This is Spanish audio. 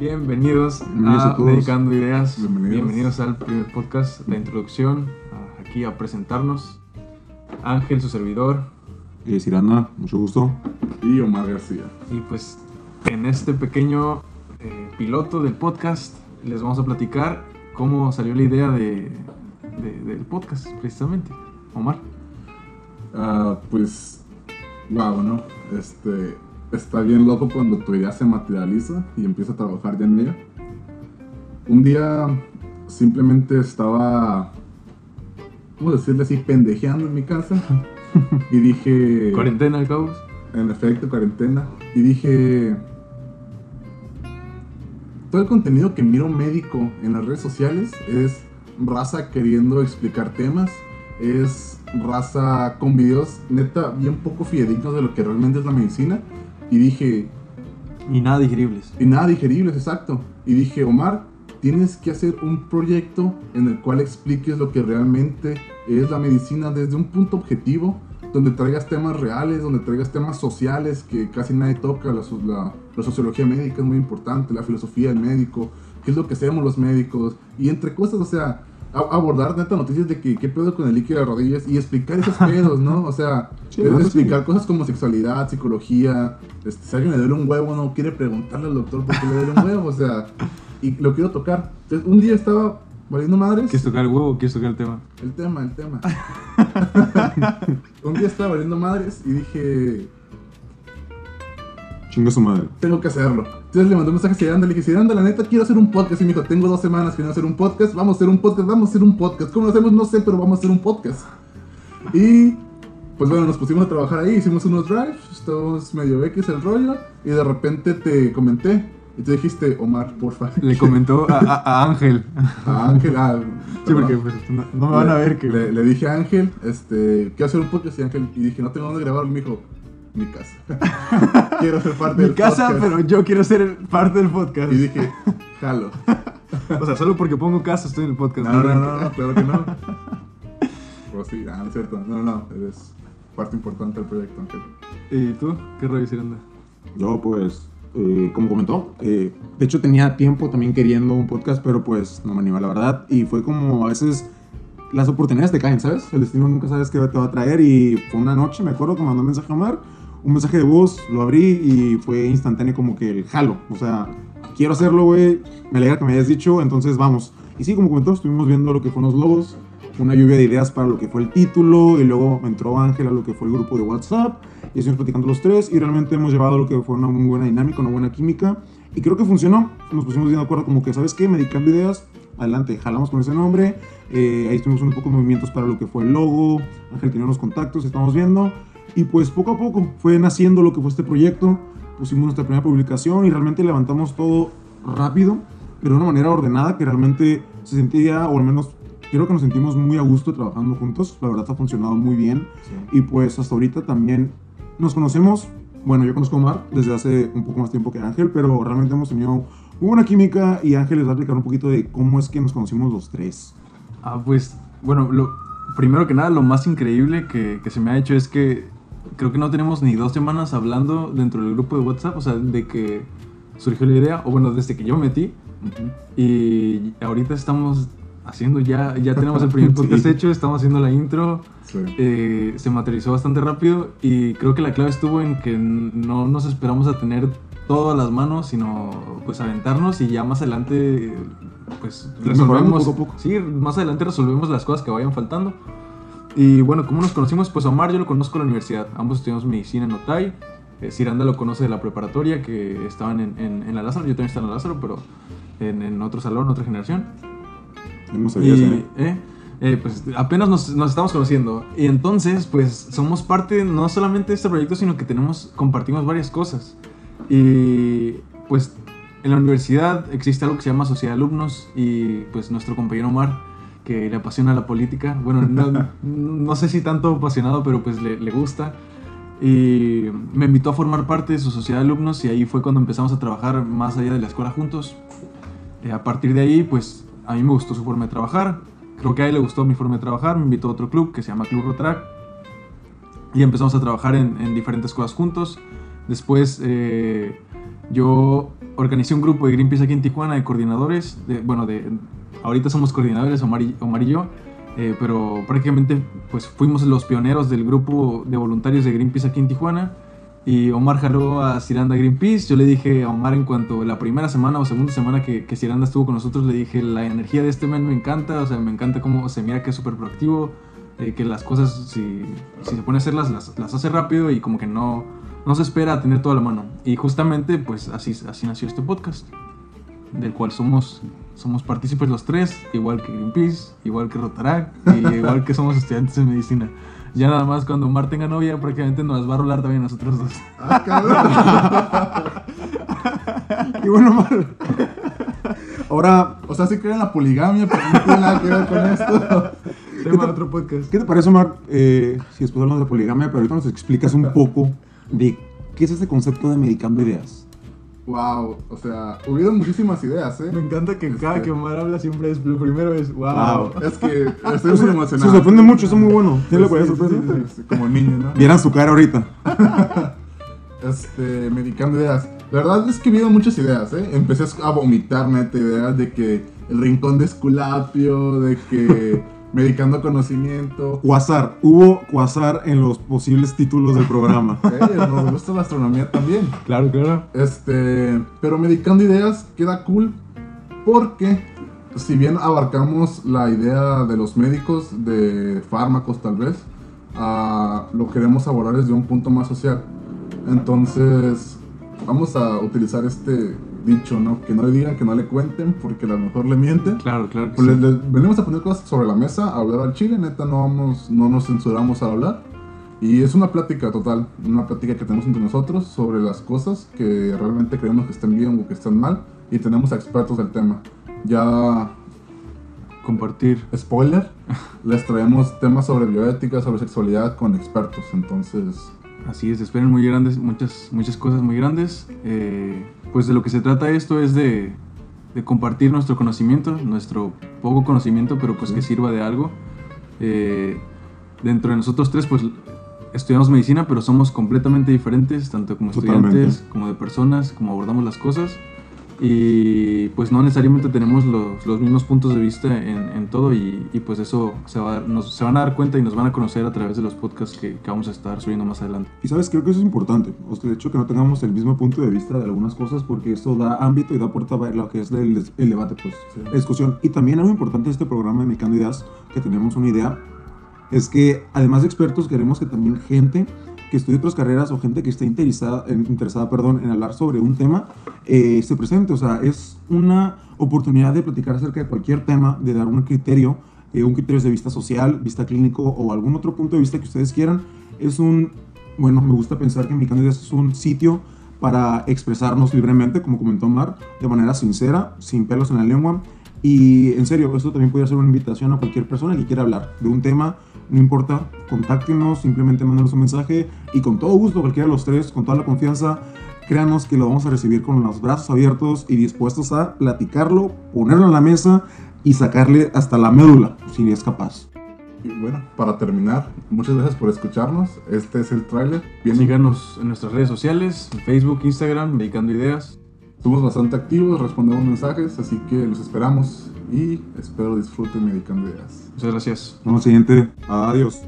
Bienvenidos, Bienvenidos a. Dedicando Ideas. Bienvenidos. al primer podcast, la introducción, a- aquí a presentarnos. Ángel, su servidor. Eh, Ciranda, mucho gusto. y Omar García. Y pues en este pequeño eh, piloto del podcast les vamos a platicar cómo salió la idea de, de- del podcast, precisamente. Omar. Ah, pues, wow, ¿no? Este, está bien loco cuando tu idea se materializa y empieza a trabajar ya en ella. Un día simplemente estaba, ¿cómo decirle así? Pendejeando en mi casa y dije... Cuarentena al cabo. En efecto, cuarentena. Y dije. Todo el contenido que miro médico en las redes sociales es raza queriendo explicar temas. Es raza con videos neta bien poco fidedignos de lo que realmente es la medicina. Y dije. Y nada digeribles. Y nada digeribles, exacto. Y dije, Omar, tienes que hacer un proyecto en el cual expliques lo que realmente es la medicina desde un punto objetivo, donde traigas temas reales, donde traigas temas sociales que casi nadie toca. La, la- la sociología médica es muy importante, la filosofía del médico, qué es lo que hacemos los médicos, y entre cosas, o sea, abordar neta noticias de que qué pedo con el líquido de las rodillas y explicar esos pedos, ¿no? O sea, Sí, explicar cosas como sexualidad, psicología, este, si alguien le duele un huevo, no quiere preguntarle al doctor por qué le duele un huevo, o sea, y lo quiero tocar. Entonces, un día estaba valiendo madres. ¿Quieres tocar el huevo o quieres tocar el tema? El tema, el tema. un día estaba valiendo madres y dije, Chinga su madre. tengo que hacerlo. Entonces le mandé un mensaje a Ciranda, le dije, Ciranda, la neta quiero hacer un podcast. Y me dijo, tengo dos semanas que no hacer un podcast, vamos a hacer un podcast, vamos a hacer un podcast. ¿Cómo lo hacemos? No sé, pero vamos a hacer un podcast. Y pues bueno, nos pusimos a trabajar ahí, hicimos unos drives, estábamos medio X el rollo, y de repente te comenté, y te dijiste, Omar, porfa. Le comentó a, a- a Ángel. A Ángel, ah, Sí, porque pues, no, no me van a ver que... Le, le dije a Ángel, este, quiero hacer un podcast y Ángel, y dije, no tengo dónde grabar, y me dijo, mi casa. quiero ser parte Mi del casa, podcast. pero yo quiero ser parte del podcast. Y dije, jalo. O sea, solo porque pongo casa estoy en el podcast. No, no, no, no, claro que no. Pues sí, ah, no es cierto. No, no, no, eres parte importante del proyecto, Ángel. ¿Y tú? ¿Qué rollo Ciranda? Yo, pues, eh, como comentó, eh, de hecho tenía tiempo también queriendo un podcast, pero pues no me animaba, la verdad. Y fue como a veces las oportunidades te caen, ¿sabes? El destino nunca sabes qué te va a traer. Y fue una noche, me acuerdo que mandó un mensaje a Omar, un mensaje de voz, lo abrí y fue instantáneo como que el jalo. O sea, quiero hacerlo, güey. Me alegra que me hayas dicho, entonces vamos. Y sí, como comentó, estuvimos viendo lo que fueron los logos, una lluvia de ideas para lo que fue el título, y luego entró Ángel a lo que fue el grupo de WhatsApp, y estuvimos platicando los tres, y realmente hemos llevado lo que fue una muy buena dinámica, una buena química, y creo que funcionó. Nos pusimos bien de acuerdo, como que, ¿sabes qué? Medicando ideas, adelante, jalamos con ese nombre. eh, ahí estuvimos un poco de movimientos para lo que fue el logo, Ángel tenía unos contactos, estamos viendo, y pues poco a poco fue naciendo lo que fue este proyecto. Pusimos nuestra primera publicación y realmente levantamos todo rápido, pero de una manera ordenada que realmente se sentía, o al menos creo que nos sentimos muy a gusto trabajando juntos. La verdad ha funcionado muy bien. Y pues hasta ahorita también nos conocemos. Bueno, yo conozco a Omar desde hace un poco más tiempo que Ángel, pero realmente hemos tenido muy buena química y Ángel les va a explicar un poquito de cómo es que nos conocimos los tres. Ah, pues, bueno, lo, primero que nada, lo más increíble que, que se me ha hecho es que creo que no tenemos ni dos semanas hablando dentro del grupo de WhatsApp, o sea, de que surgió la idea, o bueno, desde que yo me metí, y ahorita estamos haciendo ya, ya tenemos el primer podcast Sí. hecho, estamos haciendo la intro, Sí. eh, se materializó bastante rápido y creo que la clave estuvo en que no nos esperamos a tener todo a las manos, sino pues aventarnos y ya más adelante pues resolvemos, poco a poco. sí, más adelante resolvemos las cosas que vayan faltando. Y bueno, ¿cómo nos conocimos? Pues Omar yo lo conozco en la universidad, ambos estudiamos medicina en Otay, eh, Ciranda lo conoce de la preparatoria que estaban en, en, en la Lázaro, yo también estaba en la Lázaro, pero en, en otro salón, otra generación. No sabía Y, eh, eh, pues apenas nos, nos estamos conociendo. Y entonces, pues somos parte no solamente de este proyecto, sino que tenemos, compartimos varias cosas. Y pues en la universidad existe algo que se llama Sociedad de Alumnos y pues nuestro compañero Omar, que le apasiona la política, bueno, no, no sé si tanto apasionado, pero pues le, le gusta. Y me invitó a formar parte de su sociedad de alumnos y ahí fue cuando empezamos a trabajar más allá de la escuela juntos. Eh, a partir de ahí, pues a mí me gustó su forma de trabajar. Creo que a él le gustó mi forma de trabajar. Me invitó a otro club que se llama Club Rotrac. Y empezamos a trabajar en, en diferentes cosas juntos. Después, eh, yo organicé un grupo de Greenpeace aquí en Tijuana de coordinadores, de, bueno, de, ahorita somos coordinadores, Omar y, yo, eh, pero prácticamente pues fuimos los pioneros del grupo de voluntarios de Greenpeace aquí en Tijuana. Y Omar jaló a Ciranda Greenpeace. Yo le dije a Omar en cuanto la primera semana o segunda semana que, que Ciranda estuvo con nosotros, le dije, la energía de este men me encanta, o sea, me encanta cómo se mira que es súper proactivo, eh, que las cosas, si, si se pone a hacerlas, las, las hace rápido y como que no, no se espera a tener toda la mano. Y justamente, pues así, así nació este podcast, del cual somos, somos partícipes los tres, igual que Greenpeace, igual que Rotarac, y igual que somos estudiantes de medicina. Ya nada más cuando Omar tenga novia, prácticamente nos va a rolar también nosotros dos. Ah, Y bueno, Omar. Ahora, O sea, sí creen en la poligamia, pero no tiene nada que ver con esto. Tema de otro podcast. ¿qué te parece, Omar? Eh, si después hablamos de poligamia, pero ahorita nos explicas un poco de qué es ese concepto de medicando ideas. Wow, o sea, hubieron muchísimas ideas, ¿eh? Me encanta que cada Este. que Omar habla siempre es lo primero es wow. Es que estoy muy Se emocionado. sorprende mucho, eso es muy bueno. Tiene la Sí, sí, sí, Como niño, ¿no? Vieran su cara ahorita. este, medicando ideas. La verdad es que vieron muchas ideas, ¿eh? Empecé a vomitar neta ideas de que el rincón de Esculapio, de que medicando conocimiento. Quasar. Hubo Quasar en los posibles títulos del programa. Eh, nos gusta la astronomía también. Claro, claro. Este, pero medicando ideas queda cool porque si bien abarcamos la idea de los médicos, de fármacos tal vez, ah, lo queremos abordar desde un punto más social. Entonces, vamos a utilizar este dicho, ¿no? Que no le digan, que no le cuenten, porque a lo mejor le mienten. Claro, claro. que Pues sí. le- le- venimos a poner cosas sobre la mesa, a hablar al chile, neta, no, vamos, no nos censuramos al hablar. Y es una plática total, una plática que tenemos entre nosotros sobre las cosas que realmente creemos que estén bien o que estén mal. Y tenemos a expertos del tema. Ya, Compartir. spoiler, les traemos temas sobre bioética, sobre sexualidad con expertos. Entonces, Así es, esperen muy grandes, muchas, muchas cosas muy grandes. Eh, pues de lo que se trata esto es de, de compartir nuestro conocimiento, nuestro poco conocimiento, pero pues que sirva de algo. Eh, dentro de nosotros tres, pues estudiamos medicina, pero somos completamente diferentes, tanto como Totalmente. estudiantes, como de personas, como abordamos las cosas. Y pues no necesariamente tenemos los, los mismos puntos de vista en, en todo y, y, pues eso se, va a nos, se van a dar cuenta y nos van a conocer a través de los podcasts que, que vamos a estar subiendo más adelante. Y sabes, creo que eso es importante. O sea, de hecho, que no tengamos el mismo punto de vista de algunas cosas, porque eso da ámbito y da puerta a lo que es el, el debate, pues, Sí. la discusión. Y también algo importante de este programa de Mecando Ideas, que tenemos una idea, es que además de expertos, queremos que también gente que estudie otras carreras o gente que esté interesada, en, interesada perdón, en hablar sobre un tema, eh, se presente. O sea, es una oportunidad de platicar acerca de cualquier tema, de dar un criterio, eh, un criterio de vista social, vista clínico o algún otro punto de vista que ustedes quieran. Es un, bueno, me gusta pensar que Mecando Ideas es un sitio para expresarnos libremente, como comentó Omar, de manera sincera, sin pelos en la lengua. Y en serio, esto también puede ser una invitación a cualquier persona que quiera hablar de un tema, no importa, contáctenos, simplemente mándanos un mensaje y con todo gusto, cualquiera de los tres, con toda la confianza, créanos que lo vamos a recibir con los brazos abiertos y dispuestos a platicarlo, ponerlo en la mesa y sacarle hasta la médula, si es capaz. y bueno, para terminar, muchas gracias por escucharnos. Este es el tráiler. Síganos en nuestras redes sociales, Facebook, Instagram, Medicando Ideas. Somos bastante activos, respondemos mensajes, así que los esperamos y espero disfruten Medicando Ideas. Muchas gracias. Vamos, siguiente. Adiós.